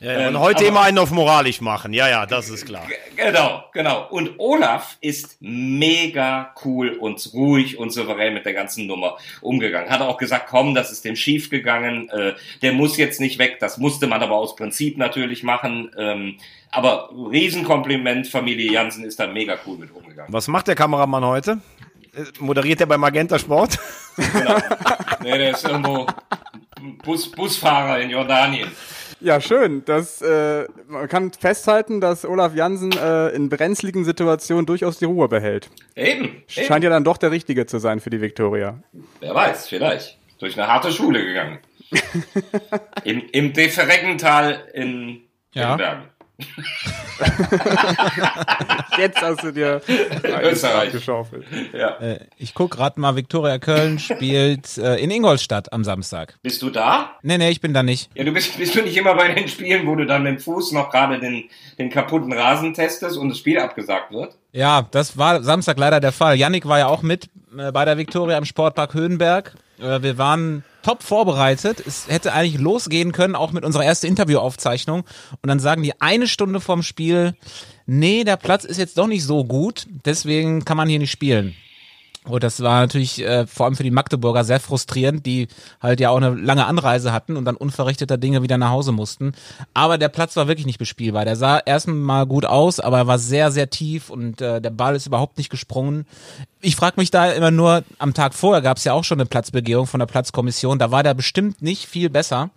Ja. Und ähm, heute immer einen auf moralisch machen. Ja, ja, das ist klar. Genau, genau. Und Olaf ist mega cool und ruhig und souverän mit der ganzen Nummer umgegangen. Hat auch gesagt, komm, das ist dem schief gegangen. Äh, der muss jetzt nicht weg. Das musste man aber aus Prinzip natürlich machen. Ähm, aber Riesenkompliment, Familie Jansen ist da mega cool mit umgegangen. Was macht der Kameramann heute? Moderiert er bei Magenta Sport? Genau. Nee, der ist irgendwo Bus, Busfahrer in Jordanien. Ja, schön. Das, äh, man kann festhalten, dass Olaf Jansen äh, in brenzligen Situationen durchaus die Ruhe behält. Eben. Scheint eben. ja dann doch der Richtige zu sein für die Viktoria. Wer weiß, vielleicht. Durch eine harte Schule gegangen. Im, Im Defereggental in, ja. in Bergen. Jetzt hast du dir Österreich geschaufelt. Ja. Äh, ich guck gerade mal, Viktoria Köln spielt äh, in Ingolstadt am Samstag. Bist du da? Nee, nee, ich bin da nicht. Ja, du bist, bist du nicht immer bei den Spielen, wo du dann mit dem Fuß noch gerade den, den kaputten Rasen testest und das Spiel abgesagt wird? Ja, das war Samstag leider der Fall. Yannick war ja auch mit äh, bei der Viktoria im Sportpark Höhenberg. Äh, wir waren top vorbereitet. Es hätte eigentlich losgehen können, auch mit unserer ersten Interviewaufzeichnung. Und dann sagen die eine Stunde vorm Spiel, nee, der Platz ist jetzt doch nicht so gut, deswegen kann man hier nicht spielen. Und das war natürlich äh, vor allem für die Magdeburger sehr frustrierend, die halt ja auch eine lange Anreise hatten und dann unverrichteter Dinge wieder nach Hause mussten. Aber der Platz war wirklich nicht bespielbar. Der sah erstmal gut aus, aber er war sehr, sehr tief und äh, der Ball ist überhaupt nicht gesprungen. Ich frage mich da immer nur, am Tag vorher gab es ja auch schon eine Platzbegehung von der Platzkommission. Da war der bestimmt nicht viel besser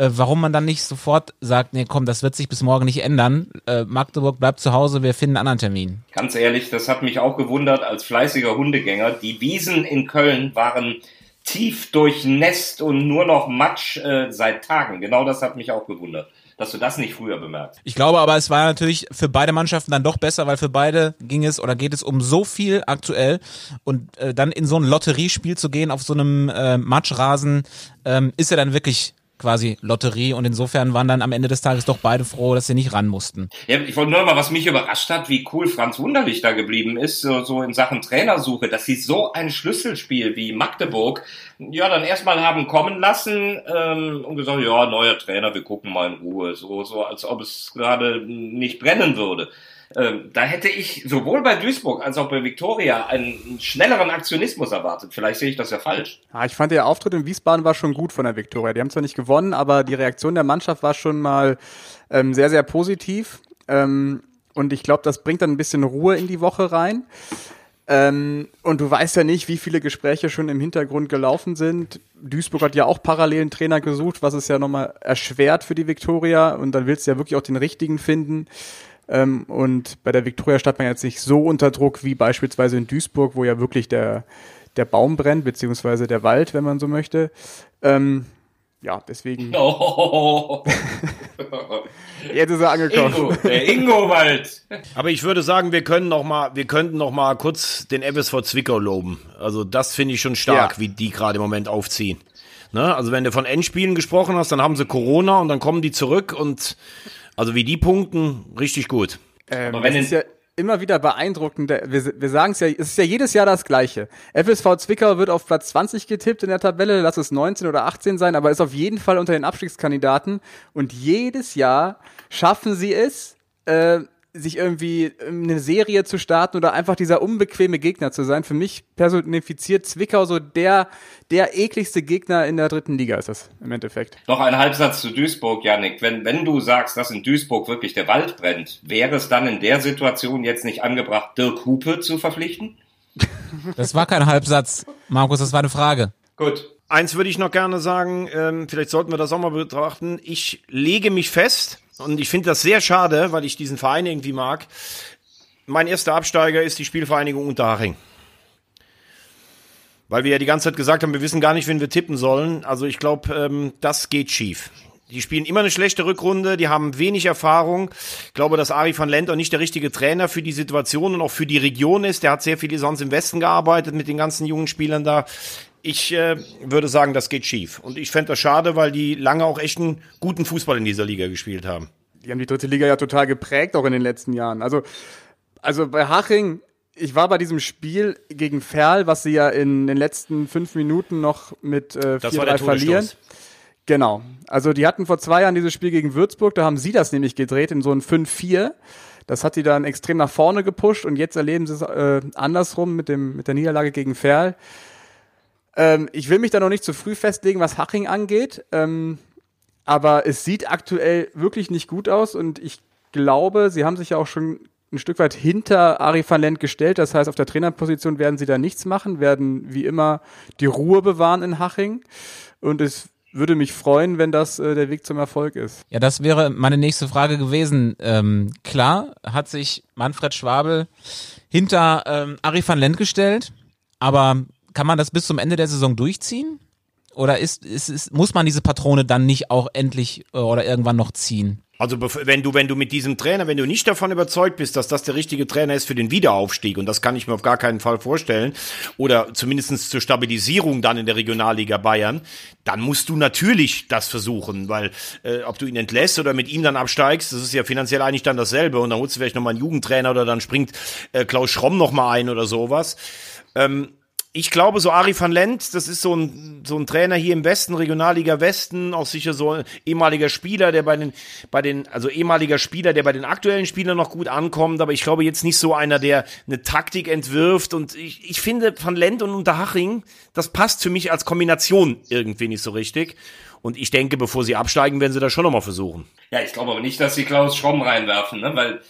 äh, warum man dann nicht sofort sagt, nee, komm, das wird sich bis morgen nicht ändern. Äh, Magdeburg bleibt zu Hause, wir finden einen anderen Termin. Ganz ehrlich, das hat mich auch gewundert als fleißiger Hundegänger. Die Wiesen in Köln waren tief durchnässt und nur noch Matsch äh, seit Tagen. Genau das hat mich auch gewundert dass du das nicht früher bemerkst. Ich glaube aber, es war natürlich für beide Mannschaften dann doch besser, weil für beide ging es oder geht es um so viel aktuell und äh, dann in so ein Lotteriespiel zu gehen auf so einem äh, Matschrasen ähm, ist ja dann wirklich quasi Lotterie und insofern waren dann am Ende des Tages doch beide froh, dass sie nicht ran mussten. Ja, ich wollte nur mal, was mich überrascht hat, wie cool Franz Wunderlich da geblieben ist, so, so in Sachen Trainersuche, dass sie so ein Schlüsselspiel wie Magdeburg ja dann erstmal haben kommen lassen ähm, und gesagt, ja, neuer Trainer, wir gucken mal in Ruhe, so, so als ob es gerade nicht brennen würde. Ähm, da hätte ich sowohl bei Duisburg als auch bei Viktoria einen schnelleren Aktionismus erwartet. Vielleicht sehe ich das ja falsch. Ja, ich fand der Auftritt in Wiesbaden war schon gut von der Viktoria. Die haben zwar nicht gewonnen, aber die Reaktion der Mannschaft war schon mal ähm, sehr, sehr positiv. Ähm, und ich glaube, das bringt dann ein bisschen Ruhe in die Woche rein. Ähm, und du weißt ja nicht, wie viele Gespräche schon im Hintergrund gelaufen sind. Duisburg hat ja auch parallelen Trainer gesucht, was es ja nochmal erschwert für die Viktoria. Und dann willst du ja wirklich auch den richtigen finden. Ähm, und bei der Viktoria stand man jetzt nicht so unter Druck wie beispielsweise in Duisburg, wo ja wirklich der, der Baum brennt, beziehungsweise der Wald, wenn man so möchte. Ähm, ja, deswegen. Oh. Jetzt ist er angekommen. Ingo, der Ingo-Wald. Aber ich würde sagen, wir können noch mal, wir könnten noch mal kurz den FSV Zwickau loben. Also das finde ich schon stark, ja. wie die gerade im Moment aufziehen. Ne? Also wenn du von Endspielen gesprochen hast, dann haben sie Corona und dann kommen die zurück und also wie die punkten, richtig gut. Ähm, Aber wenn das ist in- ja immer wieder beeindruckend. Wir, wir sagen es ja, es ist ja jedes Jahr das Gleiche. FSV Zwickau wird auf Platz 20 getippt in der Tabelle, lass es 19 oder 18 sein, aber ist auf jeden Fall unter den Abstiegskandidaten. Und jedes Jahr schaffen sie es, äh, sich irgendwie eine Serie zu starten oder einfach dieser unbequeme Gegner zu sein. Für mich personifiziert Zwickau so der, der ekligste Gegner in der dritten Liga ist das im Endeffekt. Noch ein Halbsatz zu Duisburg, Janik. Wenn, wenn du sagst, dass in Duisburg wirklich der Wald brennt, wäre es dann in der Situation jetzt nicht angebracht, Dirk Hupe zu verpflichten? Das war kein Halbsatz, Markus, das war eine Frage. Gut. Eins würde ich noch gerne sagen, ähm, vielleicht sollten wir das auch mal betrachten. Ich lege mich fest, und ich finde das sehr schade, weil ich diesen Verein irgendwie mag. Mein erster Absteiger ist die Spielvereinigung Unterhaching. Weil wir ja die ganze Zeit gesagt haben, wir wissen gar nicht, wen wir tippen sollen. Also ich glaube, ähm, das geht schief. Die spielen immer eine schlechte Rückrunde, die haben wenig Erfahrung. Ich glaube, dass Ari van Lent auch nicht der richtige Trainer für die Situation und auch für die Region ist. Der hat sehr viel sonst im Westen gearbeitet mit den ganzen jungen Spielern da. Ich äh, würde sagen, das geht schief. Und ich fände das schade, weil die lange auch echt einen guten Fußball in dieser Liga gespielt haben. die haben die dritte Liga ja total geprägt, auch in den letzten Jahren. Also, also bei Haching, ich war bei diesem Spiel gegen Ferl, was sie ja in den letzten fünf Minuten noch mit äh, Das war der 4-3 verlieren. Genau. Also die hatten vor zwei Jahren dieses Spiel gegen Würzburg, da haben sie das nämlich gedreht in so ein 5-4. Das hat die dann extrem nach vorne gepusht und jetzt erleben sie es äh, andersrum mit, dem, mit der Niederlage gegen Ferl. Ähm, ich will mich da noch nicht zu früh festlegen, was Haching angeht. Ähm, aber es sieht aktuell wirklich nicht gut aus und ich glaube, sie haben sich ja auch schon ein Stück weit hinter Ari van Lent gestellt. Das heißt, auf der Trainerposition werden sie da nichts machen, werden wie immer die Ruhe bewahren in Haching. Und es würde mich freuen, wenn das äh, der Weg zum Erfolg ist. Ja, das wäre meine nächste Frage gewesen. Ähm, klar hat sich Manfred Schwabel hinter ähm, Ari van Lent gestellt, aber kann man das bis zum Ende der Saison durchziehen? Oder ist, ist, ist, muss man diese Patrone dann nicht auch endlich äh, oder irgendwann noch ziehen? Also wenn du, wenn du mit diesem Trainer, wenn du nicht davon überzeugt bist, dass das der richtige Trainer ist für den Wiederaufstieg, und das kann ich mir auf gar keinen Fall vorstellen, oder zumindestens zur Stabilisierung dann in der Regionalliga Bayern, dann musst du natürlich das versuchen, weil äh, ob du ihn entlässt oder mit ihm dann absteigst, das ist ja finanziell eigentlich dann dasselbe, und dann holst du vielleicht nochmal einen Jugendtrainer oder dann springt äh, Klaus Schromm nochmal ein oder sowas. Ich glaube, so Ari van Lent, das ist so ein, so ein Trainer hier im Westen, Regionalliga Westen, auch sicher so ein ehemaliger Spieler, der bei den, bei den, also ehemaliger Spieler, der bei den aktuellen Spielern noch gut ankommt, aber ich glaube jetzt nicht so einer, der eine Taktik entwirft und ich, ich finde van Lent und Unterhaching, das passt für mich als Kombination irgendwie nicht so richtig. Und ich denke, bevor sie absteigen, werden sie das schon nochmal versuchen. Ja, ich glaube aber nicht, dass sie Klaus Schromm reinwerfen, ne? weil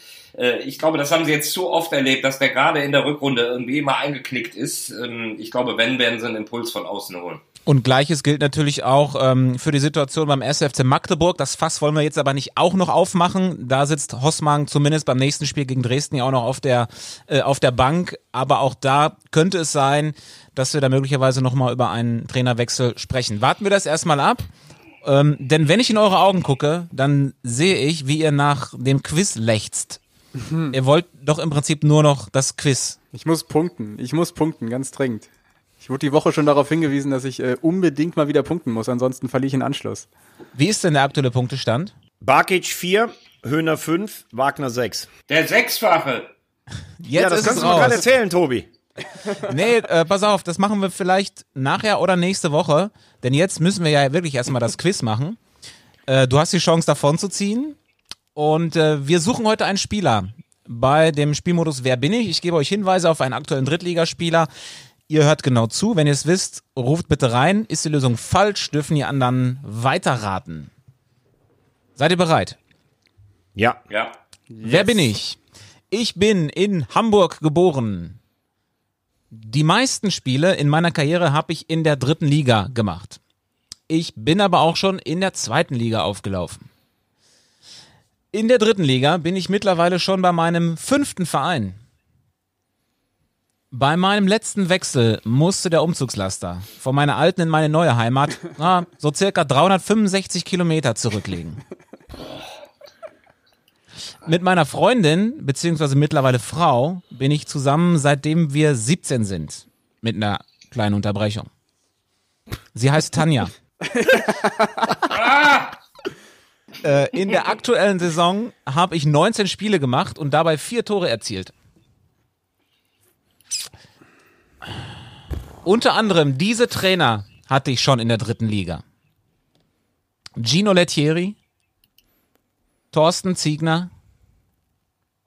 ich glaube, das haben sie jetzt zu oft erlebt, dass der gerade in der Rückrunde irgendwie immer eingeknickt ist. Ähm, ich glaube, wenn, werden sie einen Impuls von außen holen. Und gleiches gilt natürlich auch ähm, für die Situation beim SFC Magdeburg. Das Fass wollen wir jetzt aber nicht auch noch aufmachen. Da sitzt Hossmann zumindest beim nächsten Spiel gegen Dresden ja auch noch auf der, äh, auf der Bank. Aber auch da könnte es sein, dass wir da möglicherweise nochmal über einen Trainerwechsel sprechen. Warten wir das erstmal ab. Ähm, denn wenn ich in eure Augen gucke, dann sehe ich, wie ihr nach dem Quiz lechzt. Ihr wollt doch im Prinzip nur noch das Quiz. Ich muss punkten. Ich muss punkten, ganz dringend. Ich wurde die Woche schon darauf hingewiesen, dass ich äh, unbedingt mal wieder punkten muss, ansonsten verliere ich den Anschluss. Wie ist denn der aktuelle Punktestand? Barkic 4, Höhner 5, Wagner 6. Der Sechsfache. Jetzt Ja, das ist kannst es du mir gerade erzählen, Tobi. Nee, äh, pass auf, das machen wir vielleicht nachher oder nächste Woche, denn jetzt müssen wir ja wirklich erstmal das Quiz machen. Äh, du hast die Chance davon zu ziehen und äh, wir suchen heute einen Spieler bei dem Spielmodus Wer bin ich? Ich gebe euch Hinweise auf einen aktuellen Drittligaspieler. Ihr hört genau zu. Wenn ihr es wisst, ruft bitte rein. Ist die Lösung falsch, dürfen die anderen weiterraten. Seid ihr bereit? Ja. Ja. Wer bin ich? Ich bin in Hamburg geboren. Die meisten Spiele in meiner Karriere habe ich in der dritten Liga gemacht. Ich bin aber auch schon in der zweiten Liga aufgelaufen. In der dritten Liga bin ich mittlerweile schon bei meinem fünften Verein. Bei meinem letzten Wechsel musste der Umzugslaster von meiner alten in meine neue Heimat ah, so circa 365 Kilometer zurücklegen. Mit meiner Freundin, beziehungsweise mittlerweile Frau, bin ich zusammen, seitdem wir 17 sind. Mit einer kleinen Unterbrechung. Sie heißt Tanja. Äh, in der aktuellen Saison habe ich 19 Spiele gemacht und dabei vier Tore erzielt. Unter anderem diese Trainer hatte ich schon in der dritten Liga. Gino Lettieri, Thorsten Ziegner,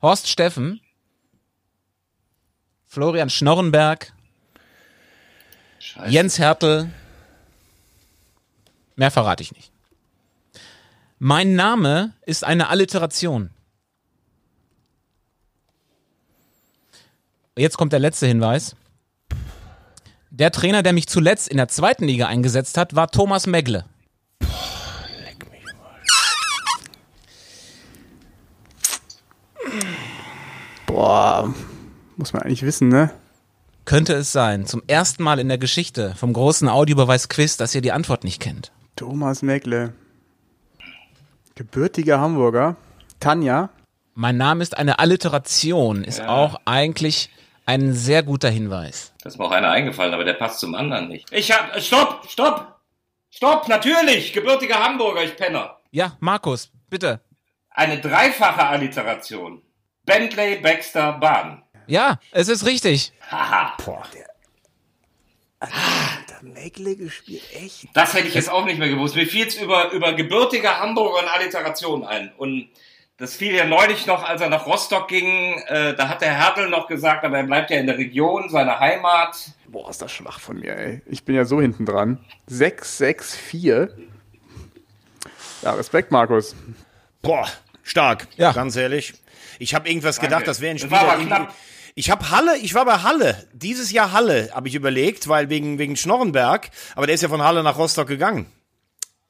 Horst Steffen, Florian Schnorrenberg, Scheiße. Jens Hertel. Mehr verrate ich nicht. Mein Name ist eine Alliteration. Jetzt kommt der letzte Hinweis. Der Trainer, der mich zuletzt in der zweiten Liga eingesetzt hat, war Thomas Megle. Boah, muss man eigentlich wissen, ne? Könnte es sein, zum ersten Mal in der Geschichte vom großen Audiobeweis-Quiz, dass ihr die Antwort nicht kennt. Thomas Meckle. Gebürtiger Hamburger. Tanja. Mein Name ist eine Alliteration, ist Ja. auch eigentlich ein sehr guter Hinweis. Da ist mir auch einer eingefallen, aber der passt zum anderen nicht. Ich hab. Stopp! Stopp! Stopp! Natürlich! Gebürtiger Hamburger, ich Penner. Ja, Markus, bitte. Eine dreifache Alliteration. Bentley, Baxter, Bahn. Ja, es ist richtig. Haha. Meckle gespielt, echt? Das hätte ich jetzt auch nicht mehr gewusst. Mir fiel es über, über gebürtige Hamburger und Alliteration ein. Und das fiel ja neulich noch, als er nach Rostock ging. Äh, da hat der Hertel noch gesagt, aber er bleibt ja in der Region, seiner Heimat. Boah, ist das schwach von mir, ey. Ich bin ja so hinten dran. 6-6-4. Ja, Respekt, Markus. Boah, stark. Ja. Ganz ehrlich. Ich habe irgendwas Danke. gedacht, das wäre ein Das Spieler. war aber knapp. Ich habe Halle, ich war bei Halle. Dieses Jahr Halle, habe ich überlegt, weil wegen, wegen Schnorrenberg. Aber der ist ja von Halle nach Rostock gegangen.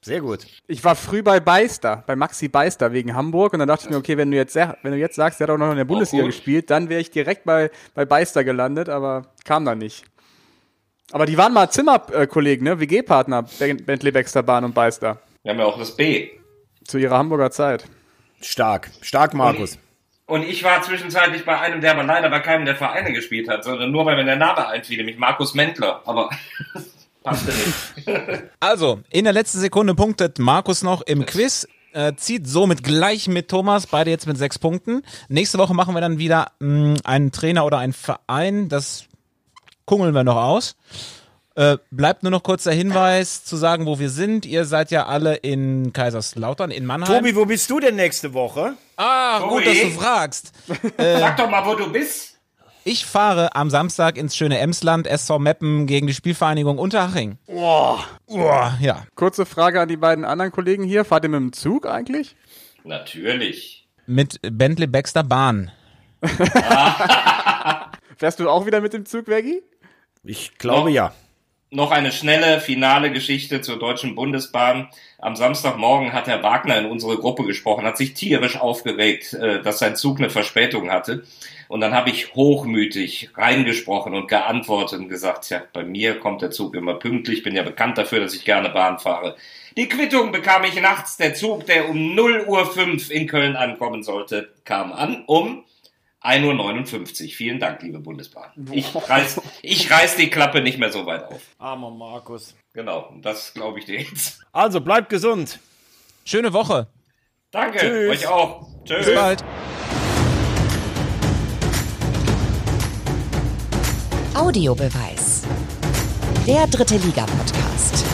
Sehr gut. Ich war früh bei Beister, bei Maxi Beister wegen Hamburg und dann dachte ich mir, okay, wenn du jetzt, wenn du jetzt sagst, der hat auch noch in der Bundesliga gut. gespielt, dann wäre ich direkt bei, bei Beister gelandet, aber kam dann nicht. Aber die waren mal Zimmerkollegen, ne? WG-Partner, Ben- Bentley Baxter Bahn und Beister. Wir haben ja auch das B. Zu ihrer Hamburger Zeit. Stark. Stark, Markus. Und ich war zwischenzeitlich bei einem, der aber leider bei keinem der Vereine gespielt hat, sondern nur, weil mir der Name einfiel, nämlich Markus Mentler. Aber passte nicht. Also, in der letzten Sekunde punktet Markus noch im Quiz, äh, zieht somit gleich mit Thomas, beide jetzt mit sechs Punkten. Nächste Woche machen wir dann wieder mh, einen Trainer oder einen Verein, das kungeln wir noch aus. Äh, bleibt nur noch kurz der Hinweis zu sagen, wo wir sind. Ihr seid ja alle in Kaiserslautern, in Mannheim. Tobi, wo bist du denn nächste Woche? ah, Tobi? gut, dass du fragst. Sag doch mal, wo du bist. Ich fahre am Samstag ins schöne Emsland, SV Meppen gegen die Spielvereinigung Unterhaching. Boah. ja. Kurze Frage an die beiden anderen Kollegen hier. Fahrt ihr mit dem Zug eigentlich? Natürlich. Mit Bentley Baxter Bahn. Fährst du auch wieder mit dem Zug, Veggie? Ich glaube ja. Noch eine schnelle finale Geschichte zur Deutschen Bundesbahn. Am Samstagmorgen hat Herr Wagner in unsere Gruppe gesprochen, hat sich tierisch aufgeregt, äh, dass sein Zug eine Verspätung hatte. Und dann habe ich hochmütig reingesprochen und geantwortet und gesagt, ja, bei mir kommt der Zug immer pünktlich, bin ja bekannt dafür, dass ich gerne Bahn fahre. Die Quittung bekam ich nachts. Der Zug, der um 0 Uhr 5 in Köln ankommen sollte, kam an um 1.59 Uhr. Vielen Dank, liebe Bundesbahn. Ich reiß, ich reiß die Klappe nicht mehr so weit auf. Armer Markus. Genau, das glaube ich dir jetzt. Also, bleibt gesund. Schöne Woche. Danke, Tschüss. euch auch. Tschüss. Bis bald. Audiobeweis. Der dritte Liga-Podcast.